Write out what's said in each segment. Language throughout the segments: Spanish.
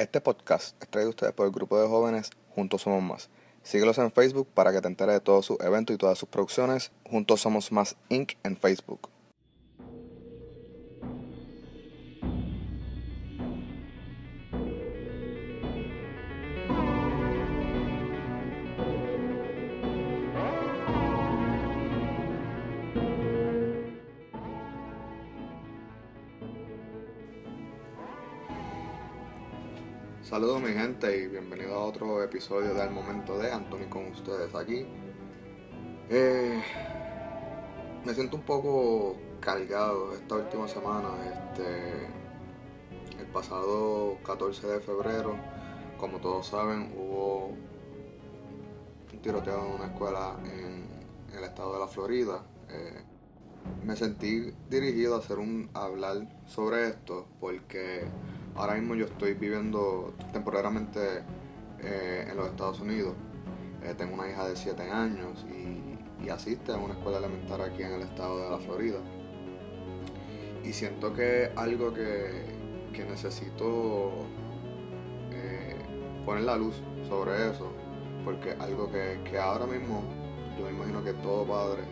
Este podcast es traído a ustedes por el grupo de jóvenes Juntos Somos Más. Síguelos en Facebook para que te enteres de todos sus eventos y todas sus producciones. Juntos Somos Más Inc. en Facebook. Y bienvenido a otro episodio de Al Momento de Anthony con ustedes aquí. Eh, me siento un poco cargado esta última semana. Este, el pasado 14 de febrero, como todos saben, hubo un tiroteo en una escuela en, el estado de la Florida. Eh, me sentí dirigido a hacer un hablar sobre esto porque Ahora mismo yo estoy viviendo temporariamente eh, en los Estados Unidos. Eh, tengo una hija de 7 años y, asiste a una escuela elemental aquí en el estado de la Florida. Y siento que algo que, necesito eh, poner la luz sobre eso, porque algo que, que ahora mismo yo me imagino que todo padre,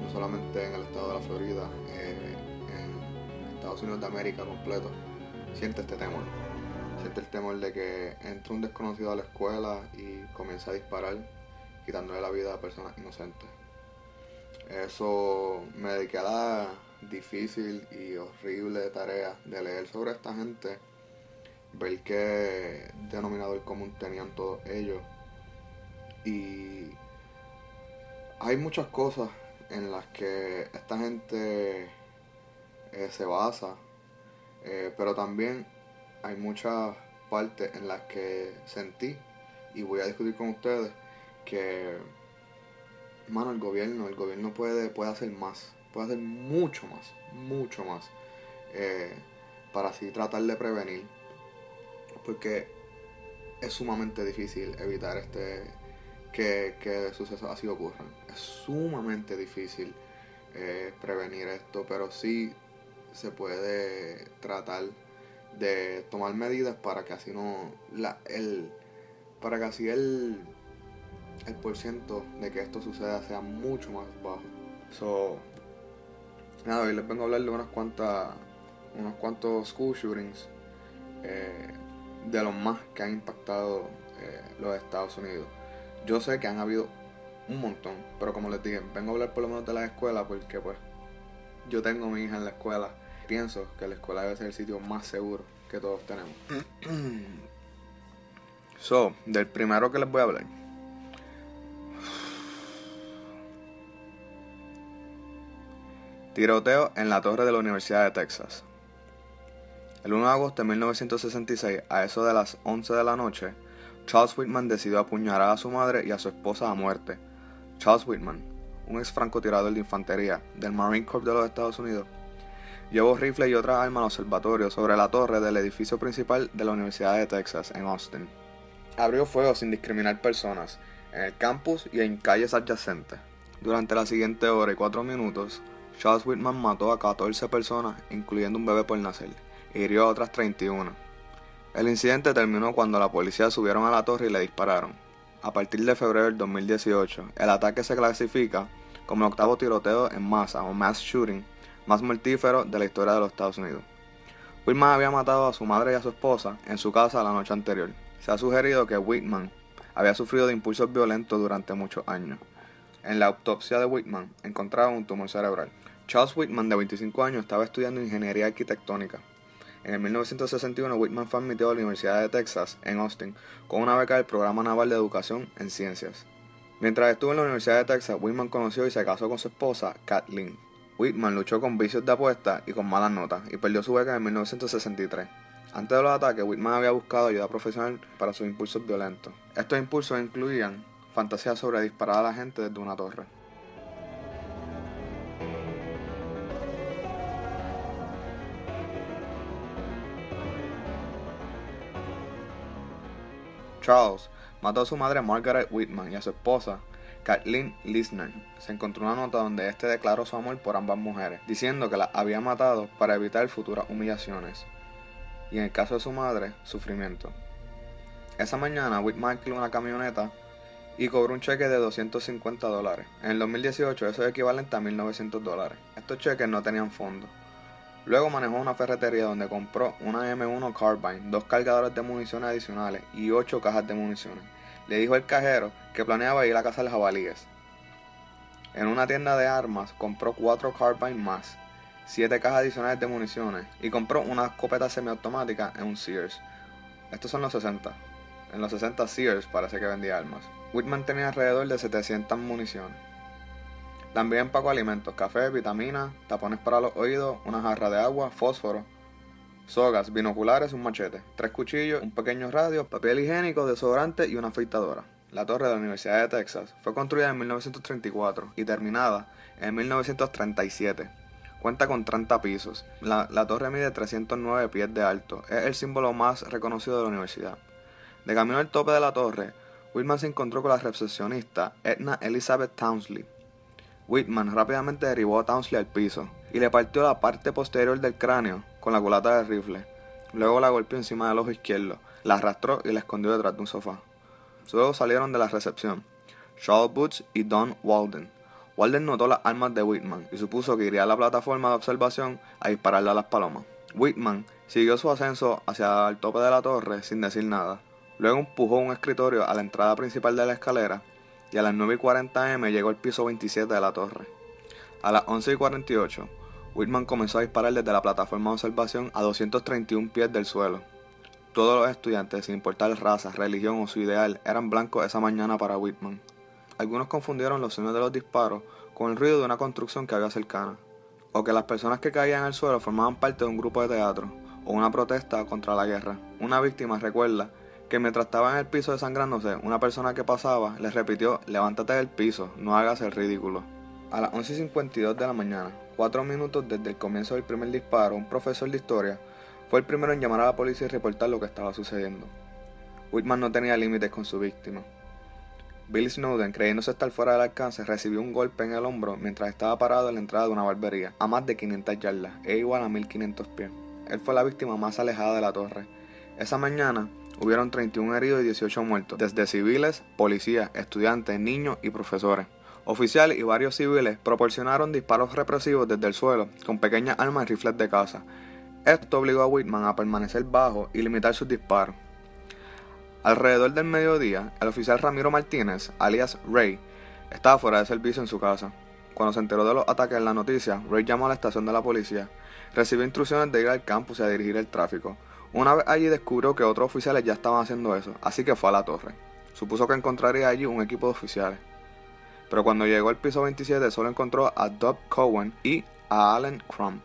no solamente en el estado de la Florida, en Estados Unidos de América completo, siente este temor. Siente el temor de que entre un desconocido a la escuela y comienza a disparar, quitándole la vida a personas inocentes. Eso me dediqué a la difícil y horrible tarea de leer sobre esta gente, ver qué denominador común tenían todos ellos. Y hay muchas cosas en las que esta gente eh, se basa eh, pero también hay muchas partes en las que sentí y voy a discutir con ustedes que, mano, el gobierno, el gobierno puede, puede hacer más, puede hacer mucho más, mucho más, eh, para así tratar de prevenir, porque es sumamente difícil evitar este que, que sucesos así ocurran. Es sumamente difícil eh, prevenir esto, pero sí se puede tratar de tomar medidas para que así no la el para que así el el por ciento de que esto suceda sea mucho más bajo. So, nada, hoy les vengo a hablar de unas cuantas unos cuantos school shootings eh, de los más que han impactado eh, los Estados Unidos. Yo sé que han habido un montón, pero como les dije, vengo a hablar por lo menos de la escuela porque pues yo tengo a mi hija en la escuela pienso que la escuela debe ser el sitio más seguro que todos tenemos. so, del primero que les voy a hablar. Tiroteo en la torre de la Universidad de Texas. El 1 de agosto de 1966, a eso de las 11 de la noche, Charles Whitman decidió apuñalar a su madre y a su esposa a muerte. Charles Whitman, un ex francotirador de infantería del Marine Corps de los Estados Unidos, Llevó rifles y otras armas al observatorio sobre la torre del edificio principal de la Universidad de Texas en Austin. Abrió fuego sin discriminar personas en el campus y en calles adyacentes. Durante la siguiente hora y cuatro minutos, Charles Whitman mató a 14 personas, incluyendo un bebé por nacer, y hirió a otras 31. El incidente terminó cuando la policía subieron a la torre y le dispararon. A partir de febrero del 2018, el ataque se clasifica como el octavo tiroteo en masa o mass shooting más mortífero de la historia de los Estados Unidos. Whitman había matado a su madre y a su esposa en su casa la noche anterior. Se ha sugerido que Whitman había sufrido de impulsos violentos durante muchos años. En la autopsia de Whitman encontraron un tumor cerebral. Charles Whitman, de 25 años, estaba estudiando ingeniería arquitectónica. En el 1961, Whitman fue admitido a la Universidad de Texas, en Austin, con una beca del Programa Naval de Educación en Ciencias. Mientras estuvo en la Universidad de Texas, Whitman conoció y se casó con su esposa, Kathleen. Whitman luchó con vicios de apuesta y con malas notas y perdió su beca en 1963. Antes de los ataques, Whitman había buscado ayuda profesional para sus impulsos violentos. Estos impulsos incluían fantasías sobre disparar a la gente desde una torre. Charles mató a su madre Margaret Whitman y a su esposa Kathleen Lisner se encontró una nota donde este declaró su amor por ambas mujeres, diciendo que las había matado para evitar futuras humillaciones. y en el caso de su madre, sufrimiento. Esa mañana, Whitman alquiló una camioneta y cobró un cheque de 250 dólares. En el 2018 eso es equivalente a 1.900 dólares. Estos cheques no tenían fondo. Luego manejó una ferretería donde compró una M1 Carbine, dos cargadores de municiones adicionales y ocho cajas de municiones. Le dijo al cajero que planeaba ir a cazar jabalíes. En una tienda de armas compró cuatro Carbine más, siete cajas adicionales de municiones y compró una escopeta semiautomática en un Sears. Estos son los 60. En los 60 Sears parece que vendía armas. Whitman tenía alrededor de 700 municiones. También empacó alimentos, café, vitaminas, tapones para los oídos, una jarra de agua, fósforo, sogas, binoculares, un machete, tres cuchillos, un pequeño radio, papel higiénico, desodorante y una afeitadora. La torre de la Universidad de Texas fue construida en 1934 y terminada en 1937. Cuenta con 30 pisos. La, la torre mide 309 pies de alto. Es el símbolo más reconocido de la universidad. De camino al tope de la torre, Whitman se encontró con la recepcionista Edna Elizabeth Townsley. Whitman rápidamente derribó a Townsley al piso y le partió la parte posterior del cráneo con la culata del rifle. Luego la golpeó encima del ojo izquierdo, la arrastró y la escondió detrás de un sofá. Luego salieron de la recepción Charles Boots y Don Walden. Walden notó las armas de Whitman y supuso que iría a la plataforma de observación a dispararle a las palomas. Whitman siguió su ascenso hacia el tope de la torre sin decir nada. Luego empujó un escritorio a la entrada principal de la escalera y a las 9 y 40 am llegó al piso 27 de la torre. A las 11 y 48, Whitman comenzó a disparar desde la plataforma de observación a 231 pies del suelo. Todos los estudiantes, sin importar raza, religión o su ideal, eran blancos esa mañana para Whitman. Algunos confundieron los sonidos de los disparos con el ruido de una construcción que había cercana, o que las personas que caían al suelo formaban parte de un grupo de teatro o una protesta contra la guerra. Una víctima recuerda que mientras estaba en el piso desangrándose, una persona que pasaba le repitió, levántate del piso, no hagas el ridículo. A las 11.52 de la mañana, cuatro minutos desde el comienzo del primer disparo, un profesor de historia fue el primero en llamar a la policía y reportar lo que estaba sucediendo. Whitman no tenía límites con su víctima. Billy Snowden, creyéndose estar fuera del alcance, recibió un golpe en el hombro mientras estaba parado en la entrada de una barbería, a más de 500 yardas, e igual a 1500 pies. Él fue la víctima más alejada de la torre. Esa mañana, hubieron 31 heridos y 18 muertos, desde civiles, policías, estudiantes, niños y profesores. Oficiales y varios civiles proporcionaron disparos represivos desde el suelo con pequeñas armas y rifles de caza. Esto obligó a Whitman a permanecer bajo y limitar sus disparos. Alrededor del mediodía, el oficial Ramiro Martínez, alias Ray, estaba fuera de servicio en su casa. Cuando se enteró de los ataques en la noticia, Ray llamó a la estación de la policía. Recibió instrucciones de ir al campus y a dirigir el tráfico. Una vez allí descubrió que otros oficiales ya estaban haciendo eso, así que fue a la torre. Supuso que encontraría allí un equipo de oficiales. Pero cuando llegó al piso 27 solo encontró a Doug Cohen y a Alan Crum,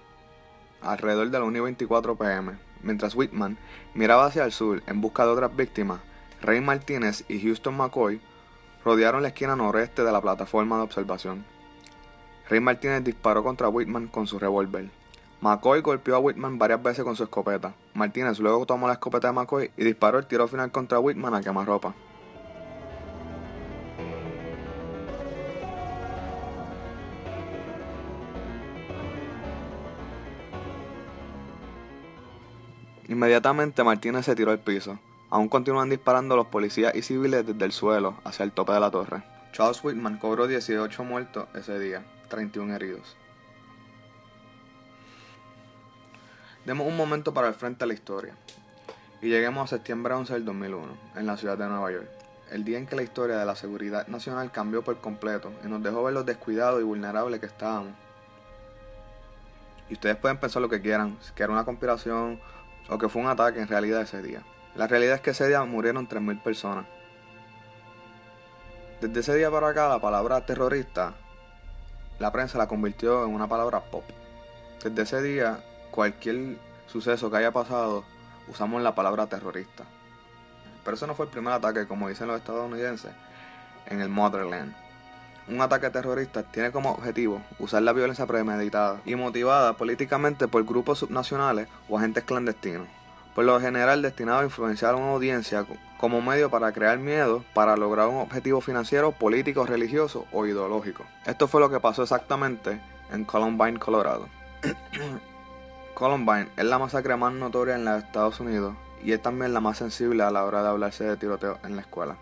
alrededor de la 1 24 pm. Mientras Whitman miraba hacia el sur en busca de otras víctimas, Ray Martínez y Houston McCoy rodearon la esquina noreste de la plataforma de observación. Ray Martínez disparó contra Whitman con su revólver. McCoy golpeó a Whitman varias veces con su escopeta. Martínez luego tomó la escopeta de McCoy y disparó el tiro final contra Whitman a quemarropa. Inmediatamente Martínez se tiró al piso. Aún continúan disparando los policías y civiles desde el suelo hacia el tope de la torre. Charles Whitman cobró 18 muertos ese día, 31 heridos. Demos un momento para el frente a la historia y lleguemos a septiembre 11 del 2001, en la ciudad de Nueva York, el día en que la historia de la seguridad nacional cambió por completo y nos dejó ver lo descuidados y vulnerables que estábamos. Y ustedes pueden pensar lo que quieran, que era una conspiración o que fue un ataque en realidad ese día. La realidad es que ese día murieron 3.000 personas. Desde ese día para acá la palabra terrorista, la prensa la convirtió en una palabra pop. Desde ese día cualquier suceso que haya pasado, usamos la palabra terrorista. Pero eso no fue el primer ataque, como dicen los estadounidenses, en el Motherland. Un ataque terrorista tiene como objetivo usar la violencia premeditada y motivada políticamente por grupos subnacionales o agentes clandestinos, por lo general destinado a influenciar a una audiencia como medio para crear miedo para lograr un objetivo financiero, político, religioso o ideológico. Esto fue lo que pasó exactamente en Columbine, Colorado. Columbine es la masacre más notoria en los Estados Unidos y es también la más sensible a la hora de hablarse de tiroteo en la escuela.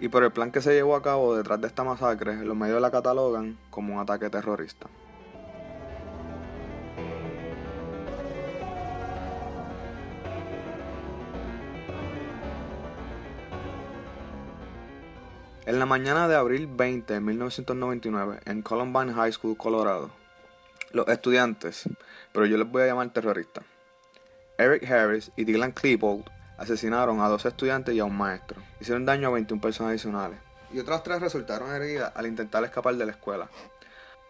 Y por el plan que se llevó a cabo detrás de esta masacre, los medios la catalogan como un ataque terrorista. En la mañana de abril 20 de 1999, en Columbine High School, Colorado, los estudiantes, pero yo les voy a llamar terroristas, Eric Harris y Dylan Klebold asesinaron a dos estudiantes y a un maestro. Hicieron daño a 21 personas adicionales. Y otras tres resultaron heridas al intentar escapar de la escuela.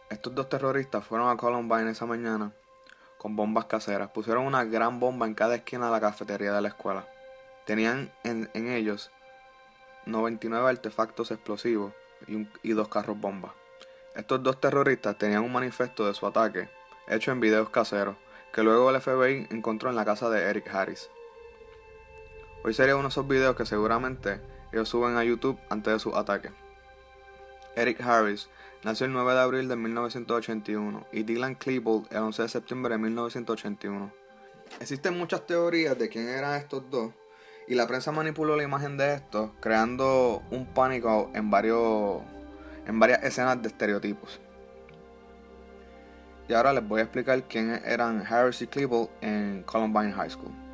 Estos dos terroristas fueron a Columbine esa mañana con bombas caseras. Pusieron una gran bomba en cada esquina de la cafetería de la escuela. Tenían en, en ellos 99 artefactos explosivos y, dos carros bombas. Estos dos terroristas tenían un manifiesto de su ataque, hecho en videos caseros, que luego el FBI encontró en la casa de Eric Harris. Hoy sería uno de esos videos que seguramente ellos suben a YouTube antes de su ataque. Eric Harris nació el 9 de abril de 1981 y Dylan Klebold el 11 de septiembre de 1981. Existen muchas teorías de quién eran estos dos, y la prensa manipuló la imagen de estos, creando un pánico en, varios, en varias escenas de estereotipos. Y ahora les voy a explicar quiénes eran Harris y Klebold en Columbine High School.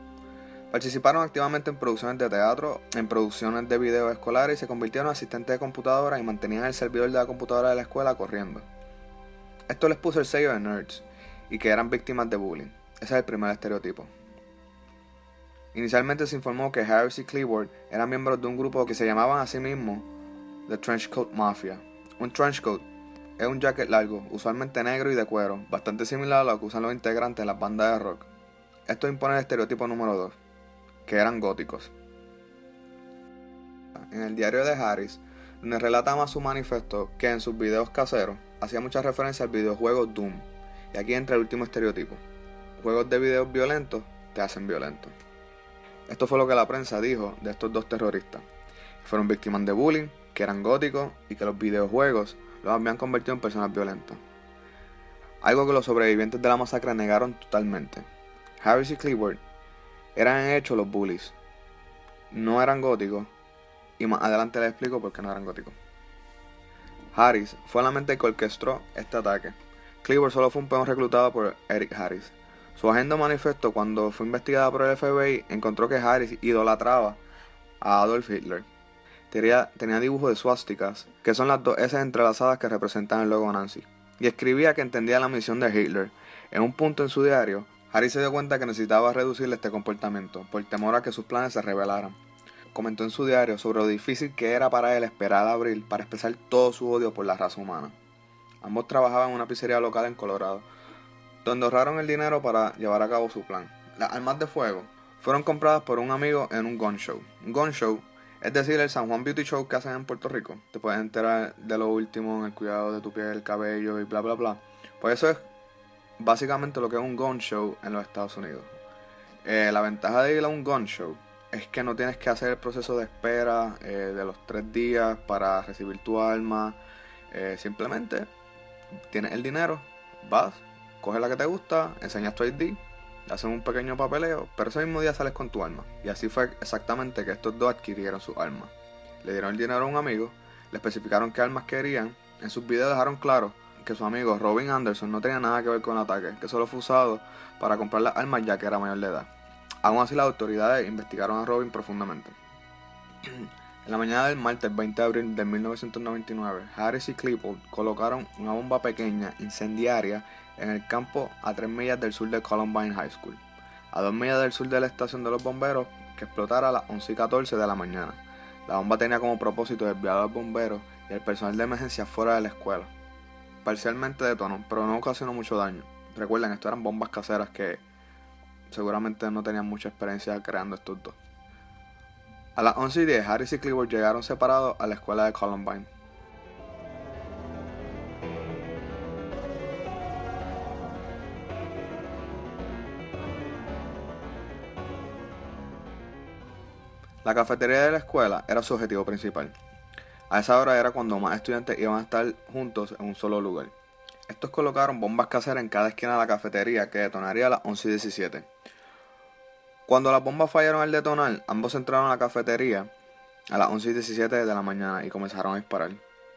Participaron activamente en producciones de teatro, en producciones de video escolares y se convirtieron en asistentes de computadora y mantenían el servidor de la computadora de la escuela corriendo. Esto les puso el sello de nerds y que eran víctimas de bullying. Ese es el primer estereotipo. Inicialmente se informó que Harris y Cleveland eran miembros de un grupo que se llamaban a sí mismos The Trenchcoat Mafia. Un trenchcoat es un jacket largo, usualmente negro y de cuero, bastante similar a lo que usan los integrantes de las bandas de rock. Esto impone el estereotipo número 2, que eran góticos. En el diario de Harris, donde relata más su manifiesto que en sus videos caseros, hacía mucha referencia al videojuego Doom. Y aquí entra el último estereotipo. Juegos de videos violentos te hacen violento. Esto fue lo que la prensa dijo de estos dos terroristas. Fueron víctimas de bullying, que eran góticos y que los videojuegos los habían convertido en personas violentas. Algo que los sobrevivientes de la masacre negaron totalmente. Harris y Cleveland eran en hecho los bullies. No eran góticos y más adelante les explico por qué no eran góticos. Harris fue la mente que orquestó este ataque. Cleveland solo fue un peón reclutado por Eric Harris, su agenda manifestó cuando fue investigada por el FBI encontró que Harris idolatraba a Adolf Hitler. Tenía, tenía dibujos de suásticas, que son las dos S entrelazadas que representan el logo nazi, y escribía que entendía la misión de Hitler. En un punto en su diario, Harris se dio cuenta que necesitaba reducirle este comportamiento, por temor a que sus planes se revelaran. Comentó en su diario sobre lo difícil que era para él esperar a abril para expresar todo su odio por la raza humana. Ambos trabajaban en una pizzería local en Colorado, donde ahorraron el dinero para llevar a cabo su plan. Las armas de fuego fueron compradas por un amigo en un gun show. Un gun show es decir, el San Juan Beauty Show que hacen en Puerto Rico. Te puedes enterar de lo último en el cuidado de tu piel, el cabello y bla bla bla. Pues eso es básicamente lo que es un gun show en los Estados Unidos. Eh, la ventaja de ir a un gun show es que no tienes que hacer el proceso de espera eh, de los tres días para recibir tu arma. Eh, simplemente tienes el dinero, vas, coges la que te gusta, enseñas tu ID, hacen un pequeño papeleo, pero ese mismo día sales con tu arma. Y así fue exactamente que estos dos adquirieron su arma. Le dieron el dinero a un amigo, le especificaron qué armas querían, en sus videos dejaron claro que su amigo Robin Anderson no tenía nada que ver con el ataque, que solo fue usado para comprar las armas ya que era mayor de edad. Aún así las autoridades investigaron a Robin profundamente. En la mañana del martes 20 de abril de 1999, Harris y Clipple colocaron una bomba pequeña incendiaria en el campo a 3 millas del sur de Columbine High School, a 2 millas del sur de la estación de los bomberos que explotara a las 11 y 14 de la mañana. La bomba tenía como propósito desviar a los bomberos y al personal de emergencia fuera de la escuela. Parcialmente detonó, pero no ocasionó mucho daño. Recuerden, esto eran bombas caseras que seguramente no tenían mucha experiencia creando estos dos. A las 11 y 10, Harris y Cleveland llegaron separados a la escuela de Columbine. La cafetería de la escuela era su objetivo principal. A esa hora era cuando más estudiantes iban a estar juntos en un solo lugar. Estos colocaron bombas caseras en cada esquina de la cafetería que detonaría a las 11 y 17. Cuando las bombas fallaron al detonar, ambos entraron a la cafetería a las 11 y 17 de la mañana y comenzaron a disparar.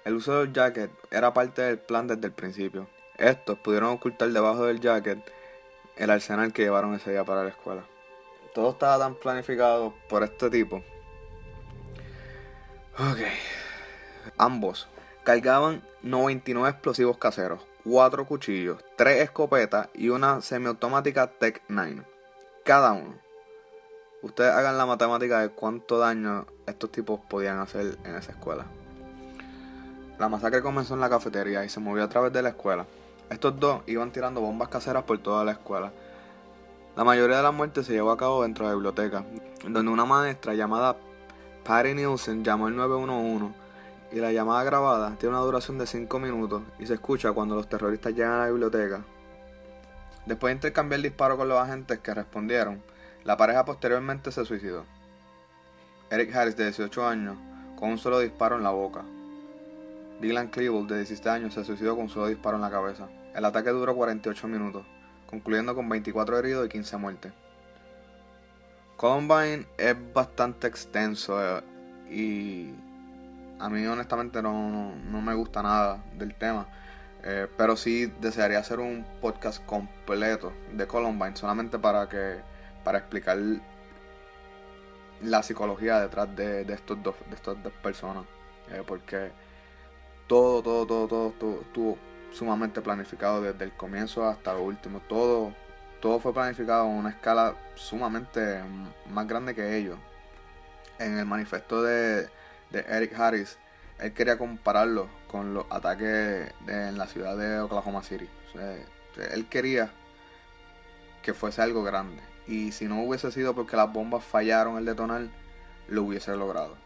El uso del jacket era parte del plan desde el principio. Estos pudieron ocultar debajo del jacket el arsenal que llevaron ese día para la escuela. Todo estaba tan planificado por este tipo. Ok. Ambos cargaban 99 explosivos caseros, 4 cuchillos, 3 escopetas y una semiautomática Tech 9. Cada uno. Ustedes hagan la matemática de cuánto daño estos tipos podían hacer en esa escuela. La masacre comenzó en la cafetería y se movió a través de la escuela. Estos dos iban tirando bombas caseras por toda la escuela. La mayoría de las muertes se llevó a cabo dentro de la biblioteca, donde una maestra llamada Patty Nielsen llamó el 911 y la llamada grabada tiene una duración de 5 minutos y se escucha cuando los terroristas llegan a la biblioteca. Después de intercambiar disparo con los agentes que respondieron, la pareja posteriormente se suicidó. Eric Harris, de 18 años, con un solo disparo en la boca. Dylan Klebold, de 17 años, se suicidó con un solo disparo en la cabeza. El ataque duró 48 minutos, concluyendo con 24 heridos y 15 muertes. Columbine es bastante extenso eh, y a mí honestamente no, me gusta nada del tema. Eh, pero sí desearía hacer un podcast completo de Columbine solamente para que para explicar la psicología detrás de, estos dos de estas dos personas eh, porque todo, todo, todo, todo, todo estuvo sumamente planificado desde el comienzo hasta lo último. Todo, todo fue planificado en una escala sumamente más grande que ellos. En el manifiesto de, Eric Harris, él quería compararlo con los ataques en la ciudad de Oklahoma City. él quería que fuese algo grande. Y si no hubiese sido porque las bombas fallaron al detonar, lo hubiese logrado.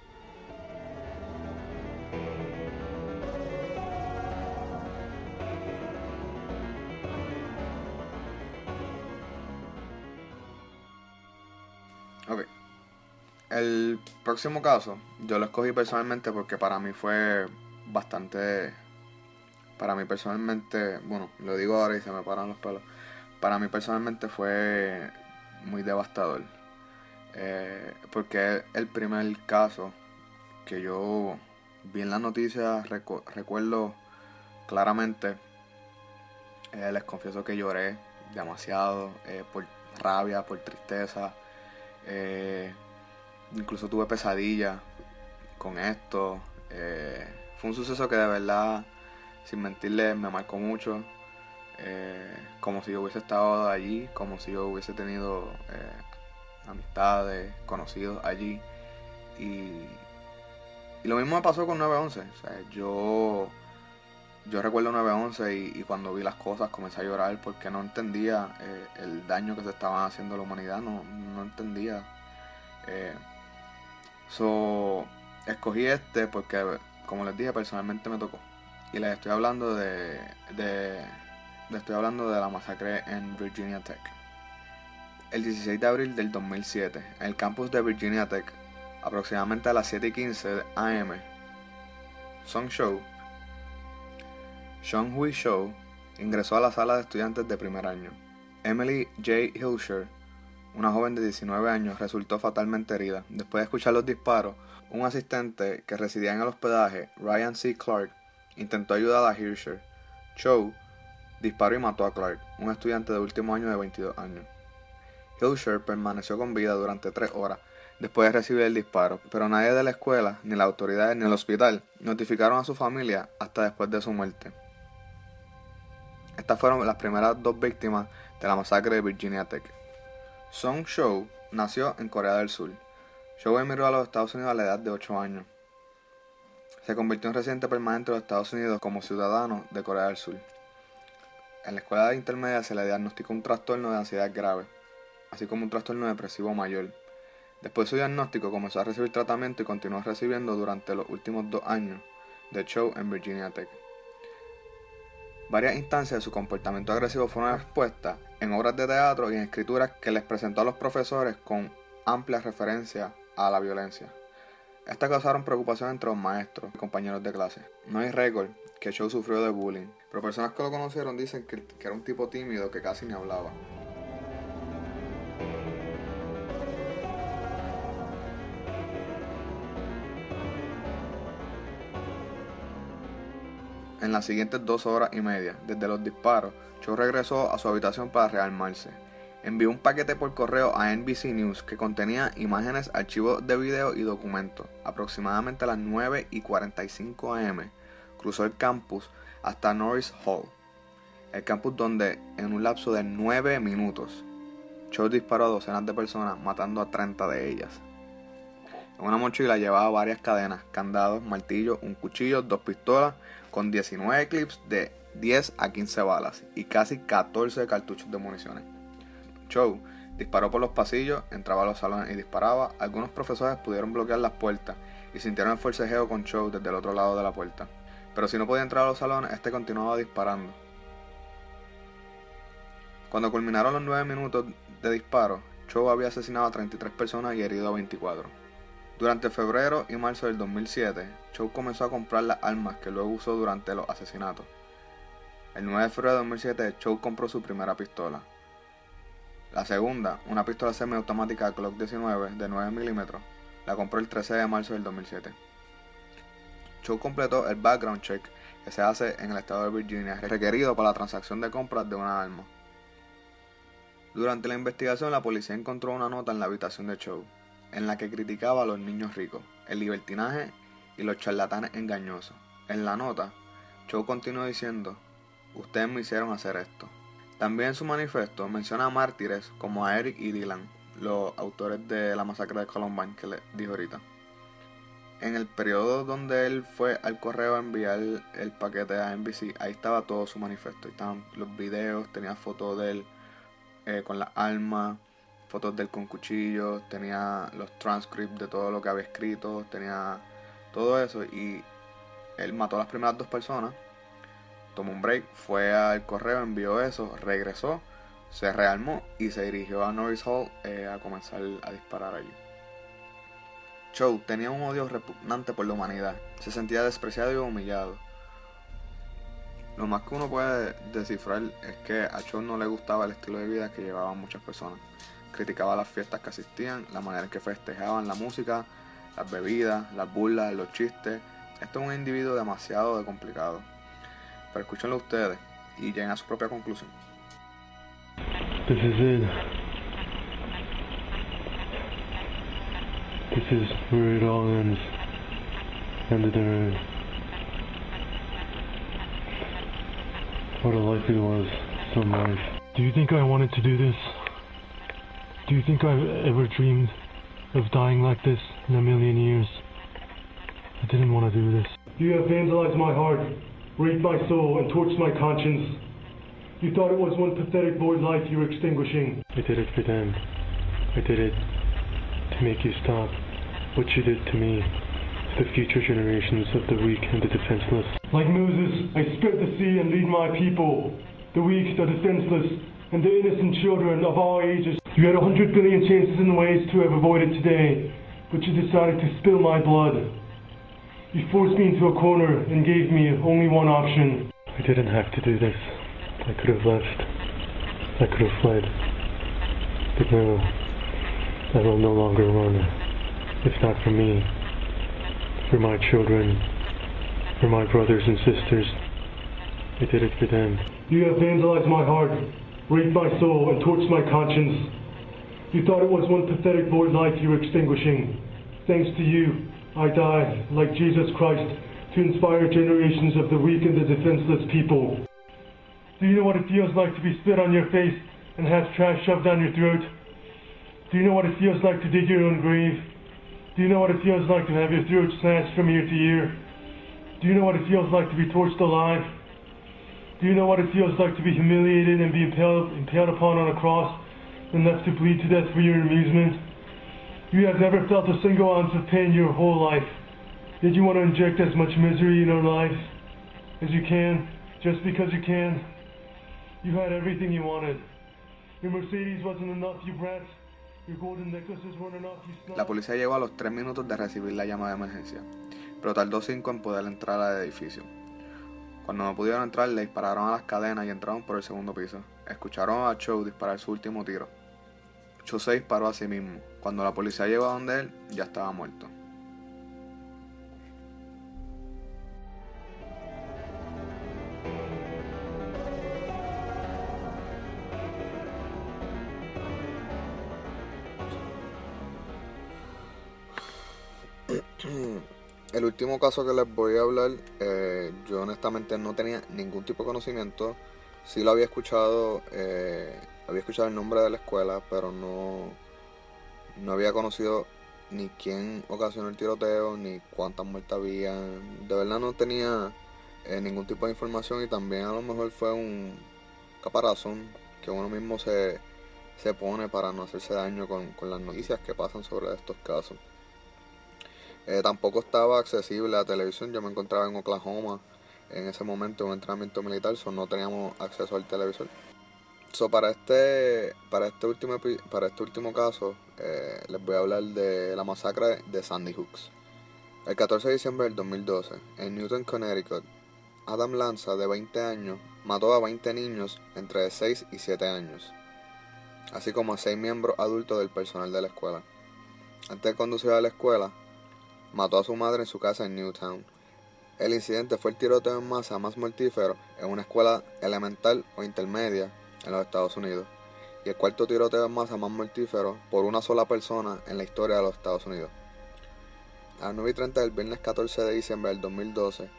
El próximo caso, yo lo escogí personalmente porque para mí fue bastante. Para mí personalmente, bueno, lo digo ahora y se me paran los pelos. Para mí personalmente fue muy devastador. Eh, porque el primer caso que yo vi en las noticias, recuerdo claramente. Eh, les confieso que lloré demasiado eh, por rabia, por tristeza. Incluso tuve pesadillas con esto. Eh, fue un suceso que de verdad, sin mentirle, me marcó mucho. Eh, como si yo hubiese estado allí, como si yo hubiese tenido eh, amistades, conocidos allí. Y, lo mismo me pasó con 911. O yo, yo recuerdo 911 y, y cuando vi las cosas comencé a llorar porque no entendía el daño que se estaba haciendo a la humanidad. No, no entendía. So, escogí este porque, como les dije, personalmente me tocó. Y les estoy hablando de, de, estoy hablando de la masacre en Virginia Tech. El 16 de abril del 2007, en el campus de Virginia Tech, aproximadamente a las 7 y 15 am, Song Show, Sean Hui Show, ingresó a la sala de estudiantes de primer año. Emily J. Hilscher una joven de 19 años resultó fatalmente herida. Después de escuchar los disparos, un asistente que residía en el hospedaje, Ryan C. Clark, intentó ayudar a Hirscher. Chow disparó y mató a Clark, un estudiante de último año de 22 años. Hilscher permaneció con vida durante tres horas después de recibir el disparo, pero nadie de la escuela, ni las autoridades, ni el hospital notificaron a su familia hasta después de su muerte. Estas fueron las primeras dos víctimas de la masacre de Virginia Tech. Song Shou nació en Corea del Sur. Shou emigró a los Estados Unidos a la edad de 8 años. Se convirtió en residente permanente de los Estados Unidos como ciudadano de Corea del Sur. En la escuela intermedia se le diagnosticó un trastorno de ansiedad grave, así como un trastorno depresivo mayor. Después de su diagnóstico comenzó a recibir tratamiento y continuó recibiendo durante los últimos dos años de show en Virginia Tech. Varias instancias de su comportamiento agresivo fueron expuestas en obras de teatro y en escrituras que les presentó a los profesores con amplia referencia a la violencia. Estas causaron preocupación entre los maestros y compañeros de clase. No hay récord que Cho sufrió de bullying, pero personas que lo conocieron dicen que era un tipo tímido que casi ni hablaba. En las siguientes dos horas y media, desde los disparos, Cho regresó a su habitación para rearmarse. Envió un paquete por correo a NBC News que contenía imágenes, archivos de video y documentos. Aproximadamente a las 9 y 45 am, cruzó el campus hasta Norris Hall, el campus donde, en un lapso de 9 minutos, Cho disparó a docenas de personas, matando a 30 de ellas. En una mochila llevaba varias cadenas, candados, martillos, un cuchillo, dos pistolas, con 19 clips de 10 a 15 balas y casi 14 cartuchos de municiones. Cho disparó por los pasillos, entraba a los salones y disparaba. Algunos profesores pudieron bloquear las puertas y sintieron el forcejeo con Cho desde el otro lado de la puerta. Pero si no podía entrar a los salones, este continuaba disparando. Cuando culminaron los 9 minutos de disparo, Cho había asesinado a 33 personas y herido a 24. Durante febrero y marzo del 2007, Chow comenzó a comprar las armas que luego usó durante los asesinatos. El 9 de febrero de 2007, Chow compró su primera pistola. La segunda, una pistola semiautomática Glock 19 de 9 mm, la compró el 13 de marzo del 2007. Chow completó el background check que se hace en el estado de Virginia, requerido para la transacción de compras de una arma. Durante la investigación, la policía encontró una nota en la habitación de Chow en la que criticaba a los niños ricos, el libertinaje y los charlatanes engañosos. En la nota, Cho continuó diciendo, ustedes me hicieron hacer esto. También en su manifiesto menciona a mártires como a Eric y Dylan, los autores de la masacre de Columbine que le dijo ahorita. En el periodo donde él fue al correo a enviar el paquete a NBC, ahí estaba todo su manifiesto. Ahí estaban los videos, tenía fotos de él eh, con las armas, fotos del con cuchillos, tenía los transcripts de todo lo que había escrito, tenía todo eso y él mató a las primeras dos personas, tomó un break, fue al correo, envió eso, regresó, se rearmó y se dirigió a Norris Hall eh, a comenzar a disparar allí. Chow tenía un odio repugnante por la humanidad, se sentía despreciado y humillado. Lo más que uno puede descifrar es que a Chow no le gustaba el estilo de vida que llevaban muchas personas criticaba las fiestas que asistían, la manera en que festejaban la música, las bebidas, las burlas, los chistes. Esto es un individuo demasiado complicado. Pero escúchenlo ustedes y lleguen a su propia conclusión. This is it. This is where it all ends. Ended there. What a life it was. Some life. Do you think I wanted to do this? Do you think I've ever dreamed of dying like this in a million years? I didn't want to do this. You have vandalized my heart, raped my soul, and torched my conscience. You thought it was one pathetic void life you were extinguishing. I did it for them. I did it to make you stop what you did to me, to the future generations of the weak and the defenseless. Like Moses, I split the sea and lead my people, the weak, the defenseless, and the innocent children of all ages you had a hundred billion chances and ways to have avoided today, but you decided to spill my blood. You forced me into a corner and gave me only one option. I didn't have to do this. I could have left. I could have fled. But no, I will no longer run. If not for me, for my children, for my brothers and sisters. I did it for them. You have vandalized my heart, raped my soul, and torched my conscience. You thought it was one pathetic void life you were extinguishing. Thanks to you, I died, like Jesus Christ, to inspire generations of the weak and the defenseless people. Do you know what it feels like to be spit on your face and have trash shoved down your throat? Do you know what it feels like to dig your own grave? Do you know what it feels like to have your throat slashed from ear to ear? Do you know what it feels like to be torched alive? Do you know what it feels like to be humiliated and be impaled, impaled upon on a cross? Left to bleed to death for your amusement. You have never felt a single ounce of pain your whole life, yet you want to inject as much misery in our lives as you can, just because you can. You had everything you wanted. Your Mercedes wasn't enough, you brats. Your golden necklaces weren't enough, you. La policía llegó a los 3 minutos de recibir la llamada de emergencia, pero tardó 5 en poder entrar al edificio. Cuando no pudieron entrar, le dispararon a las cadenas y entraron por el segundo piso. Escucharon a Cho disparar su último tiro. Cho se disparó a sí mismo. Cuando la policía llegó a donde él, ya estaba muerto. El último caso que les voy a hablar, eh, yo honestamente no tenía ningún tipo de conocimiento. Sí lo había escuchado, eh, había escuchado el nombre de la escuela, pero no, no había conocido ni quién ocasionó el tiroteo, ni cuántas muertes había. De verdad no tenía eh, ningún tipo de información y también a lo mejor fue un caparazón que uno mismo se, se pone para no hacerse daño con, con las noticias que pasan sobre estos casos. Eh, tampoco estaba accesible a televisión. Yo me encontraba en Oklahoma en ese momento, en un entrenamiento militar, so no teníamos acceso al televisor. So, para este para este último para este último caso eh, les voy a hablar de la masacre de Sandy Hooks. El 14 de diciembre del 2012, en Newton, Connecticut, Adam Lanza, de 20 años, mató a 20 niños entre 6 y 7 años, así como a 6 miembros adultos del personal de la escuela. Antes de conducir a la escuela, mató a su madre en su casa en Newtown. El incidente fue el tiroteo en masa más mortífero en una escuela elemental o intermedia en los Estados Unidos y el cuarto tiroteo en masa más mortífero por una sola persona en la historia de los Estados Unidos. A las 9 y 30 del viernes 14 de diciembre del 2012,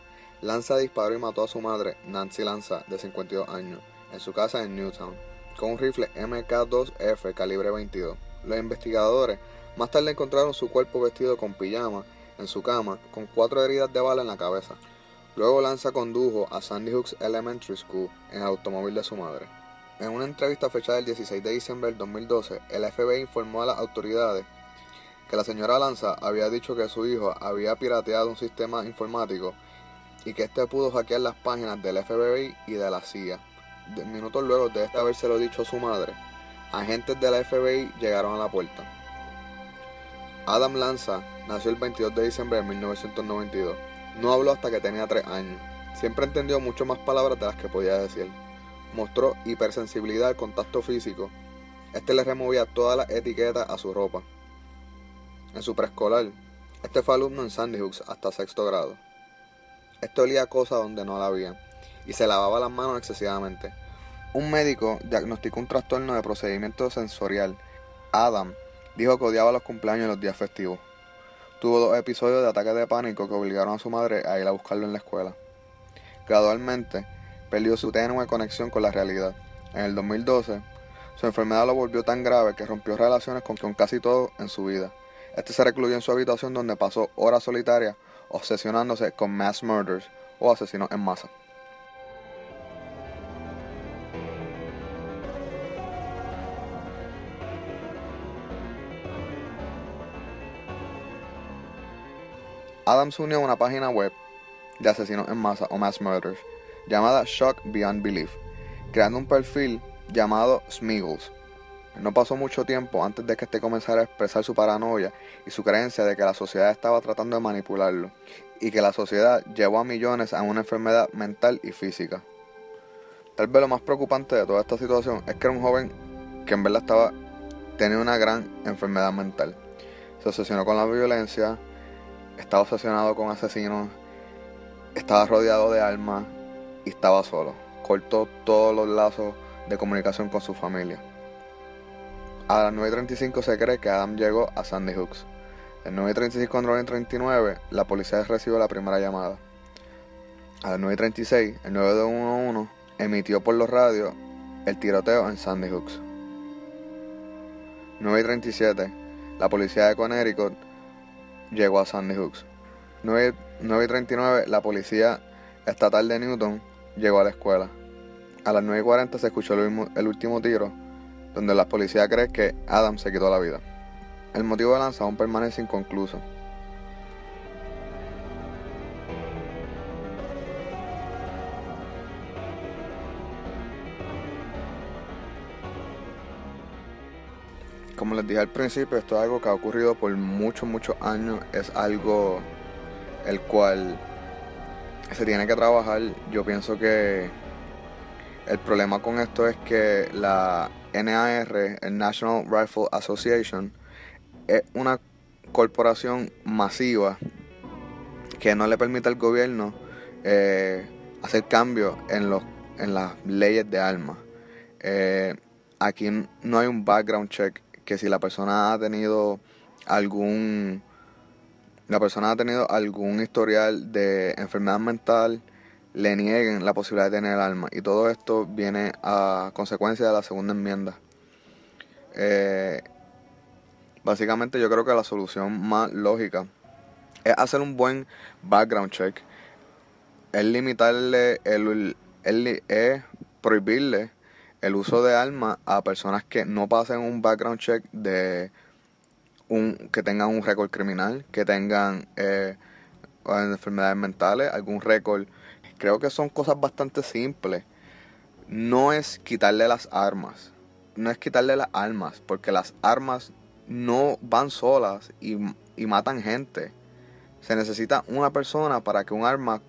Lanza disparó y mató a su madre, Nancy Lanza, de 52 años, en su casa en Newtown, con un rifle MK2F calibre 22. Los investigadores más tarde encontraron su cuerpo vestido con pijama en su cama con cuatro heridas de bala en la cabeza. Luego Lanza condujo a Sandy Hooks Elementary School en el automóvil de su madre. En una entrevista fechada el 16 de diciembre del 2012, el FBI informó a las autoridades que la señora Lanza había dicho que su hijo había pirateado un sistema informático y que éste pudo hackear las páginas del FBI y de la CIA. minutos luego de este habérselo dicho a su madre, agentes de la FBI llegaron a la puerta. Adam Lanza nació el 22 de diciembre de 1992. No habló hasta que tenía 3 años. Siempre entendió mucho más palabras de las que podía decir. Mostró hipersensibilidad al contacto físico. Este le removía todas las etiquetas a su ropa. En su preescolar, este fue alumno en Sandy Hooks hasta sexto grado. Este olía cosas donde no la había y se lavaba las manos excesivamente. Un médico diagnosticó un trastorno de procedimiento sensorial. Adam dijo que odiaba los cumpleaños y los días festivos. Tuvo dos episodios de ataques de pánico que obligaron a su madre a ir a buscarlo en la escuela. Gradualmente, perdió su tenue conexión con la realidad. En el 2012, su enfermedad lo volvió tan grave que rompió relaciones con, casi todo en su vida. Este se recluyó en su habitación donde pasó horas solitarias obsesionándose con mass murders o asesinos en masa. Adams unió una página web de asesinos en masa o mass murders llamada Shock Beyond Belief, creando un perfil llamado Smiggles. No pasó mucho tiempo antes de que este comenzara a expresar su paranoia y su creencia de que la sociedad estaba tratando de manipularlo y que la sociedad llevó a millones a una enfermedad mental y física. Tal vez lo más preocupante de toda esta situación es que era un joven que en verdad estaba tenía una gran enfermedad mental. Se obsesionó con la violencia, estaba obsesionado con asesinos, estaba rodeado de armas y estaba solo. Cortó todos los lazos de comunicación con su familia. A las 9.35 se cree que Adam llegó a Sandy Hooks. En 9.35 con 9.39 la policía recibió la primera llamada. A las 9.36 el 911 emitió por los radios el tiroteo en Sandy Hooks. 9.37 la policía de Connecticut llegó a Sandy Hooks. 9, y 39, la policía estatal de Newton llegó a la escuela. A las 9 y 40 se escuchó el, último tiro, donde la policía cree que Adam se quitó la vida. El motivo de lanza aún permanece inconcluso. como les dije al principio, esto es algo que ha ocurrido por muchos, muchos años. Es algo el cual se tiene que trabajar. Yo pienso que el problema con esto es que la NAR, el National Rifle Association, es una corporación masiva que no le permite al gobierno eh, hacer cambios en, los, en las leyes de armas. Eh, aquí no hay un background check que si la persona ha tenido algún la persona ha tenido algún historial de enfermedad mental le nieguen la posibilidad de tener el arma y todo esto viene a consecuencia de la segunda enmienda. Eh, básicamente yo creo que la solución más lógica es hacer un buen background check. Es limitarle el, el es prohibirle el uso de armas a personas que no pasen un background check de un que tengan un récord criminal, que tengan eh, enfermedades mentales, algún récord. Creo que son cosas bastante simples. No es quitarle las armas, no es quitarle las armas, porque las armas no van solas y, y matan gente. Se necesita una persona para que un arma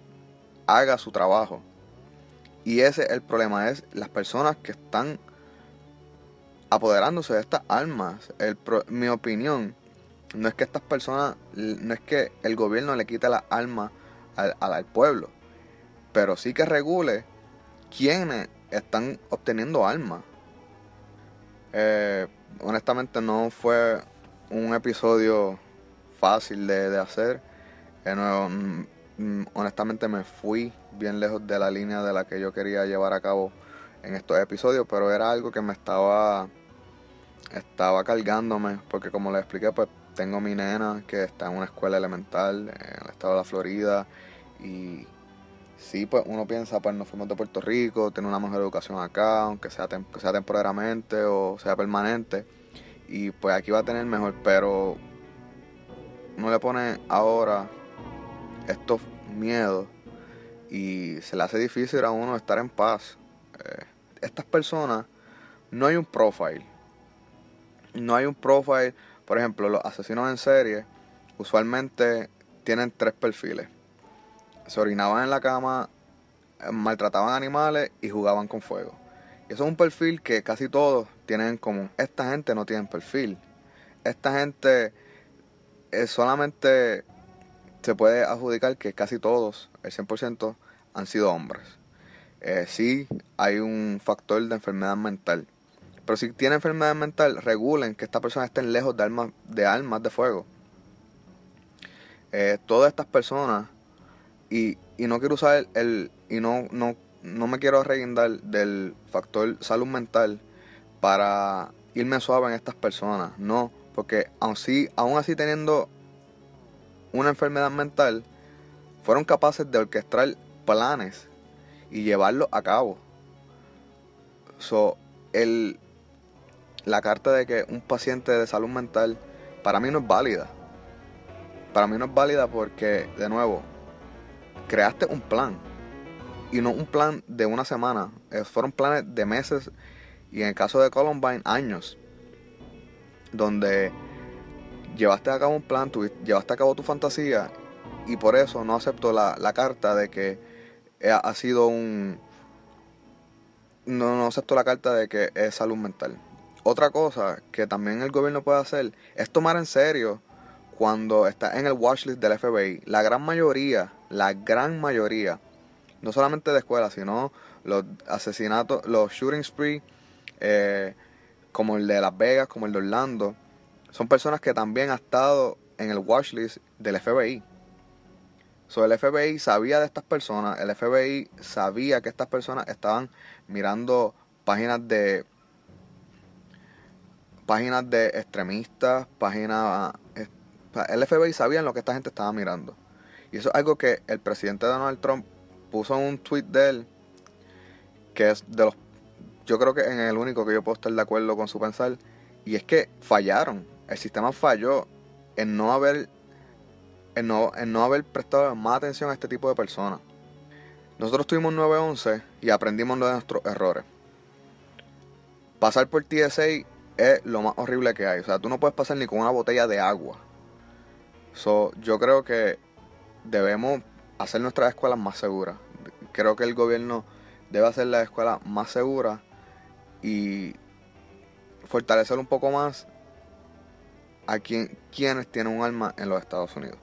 haga su trabajo. Y ese es el problema, es las personas que están apoderándose de estas armas. Mi opinión, no es que estas personas, no es que el gobierno le quite las armas al, al, pueblo, pero sí que regule quiénes están obteniendo armas. Eh, honestamente no fue un episodio fácil de, de hacer. No, Mm, honestamente me fui bien lejos de la línea de la que yo quería llevar a cabo en estos episodios, pero era algo que me estaba estaba cargándome porque como les expliqué, pues tengo mi nena que está en una escuela elemental en el estado de la Florida y sí, pues uno piensa, pues nos fuimos de Puerto Rico, tener una mejor educación acá, aunque sea, sea temporalmente o sea permanente, y pues aquí va a tener mejor, pero uno le pone ahora estos miedos y se le hace difícil a uno estar en paz. Eh, estas personas, no hay un profile. No hay un profile. Por ejemplo, los asesinos en serie usualmente tienen tres perfiles. Se orinaban en la cama, eh, maltrataban animales y jugaban con fuego. Y eso es un perfil que casi todos tienen en común. Esta gente no tiene perfil. Esta gente es solamente se puede adjudicar que casi todos, el 100%, han sido hombres. Eh, sí hay un factor de enfermedad mental. Pero si tiene enfermedad mental, regulen que esta persona estén lejos de armas de, armas de fuego. Eh, todas estas personas, y, y no quiero usar el, y no, no, no me quiero arreguindar del factor salud mental para irme suave en estas personas. No, porque aun, sí, aún así teniendo una enfermedad mental, fueron capaces de orquestar planes y llevarlos a cabo. So, el, la carta de que un paciente de salud mental para mí no es válida. Para mí no es válida porque, de nuevo, creaste un plan. Y no un plan de una semana. Eh, fueron planes de meses y en el caso de Columbine, años. Donde llevaste a cabo un plan, llevaste a cabo tu fantasía y por eso no acepto la, carta de que ha sido un... No, no acepto la carta de que es salud mental. Otra cosa que también el gobierno puede hacer es tomar en serio cuando está en el watchlist del FBI. La gran mayoría, la gran mayoría, no solamente de escuelas, sino los asesinatos, los shooting spree, eh, como el de Las Vegas, como el de Orlando, son personas que también han estado en el watchlist del FBI. So, el FBI sabía de estas personas, el FBI sabía que estas personas estaban mirando páginas de páginas de extremistas, páginas el FBI sabía lo que esta gente estaba mirando. Y eso es algo que el presidente Donald Trump puso en un tweet de él que es de los yo creo que en el único que yo puedo estar de acuerdo con su pensar y es que fallaron el sistema falló en no haber en no, en no haber prestado más atención a este tipo de personas. Nosotros tuvimos 911 y aprendimos de nuestros errores. Pasar por TSA es lo más horrible que hay. O sea, tú no puedes pasar ni con una botella de agua. So, yo creo que debemos hacer nuestras escuelas más seguras. Creo que el gobierno debe hacer las escuelas más seguras y fortalecer un poco más a quien, quienes tienen un arma en los Estados Unidos.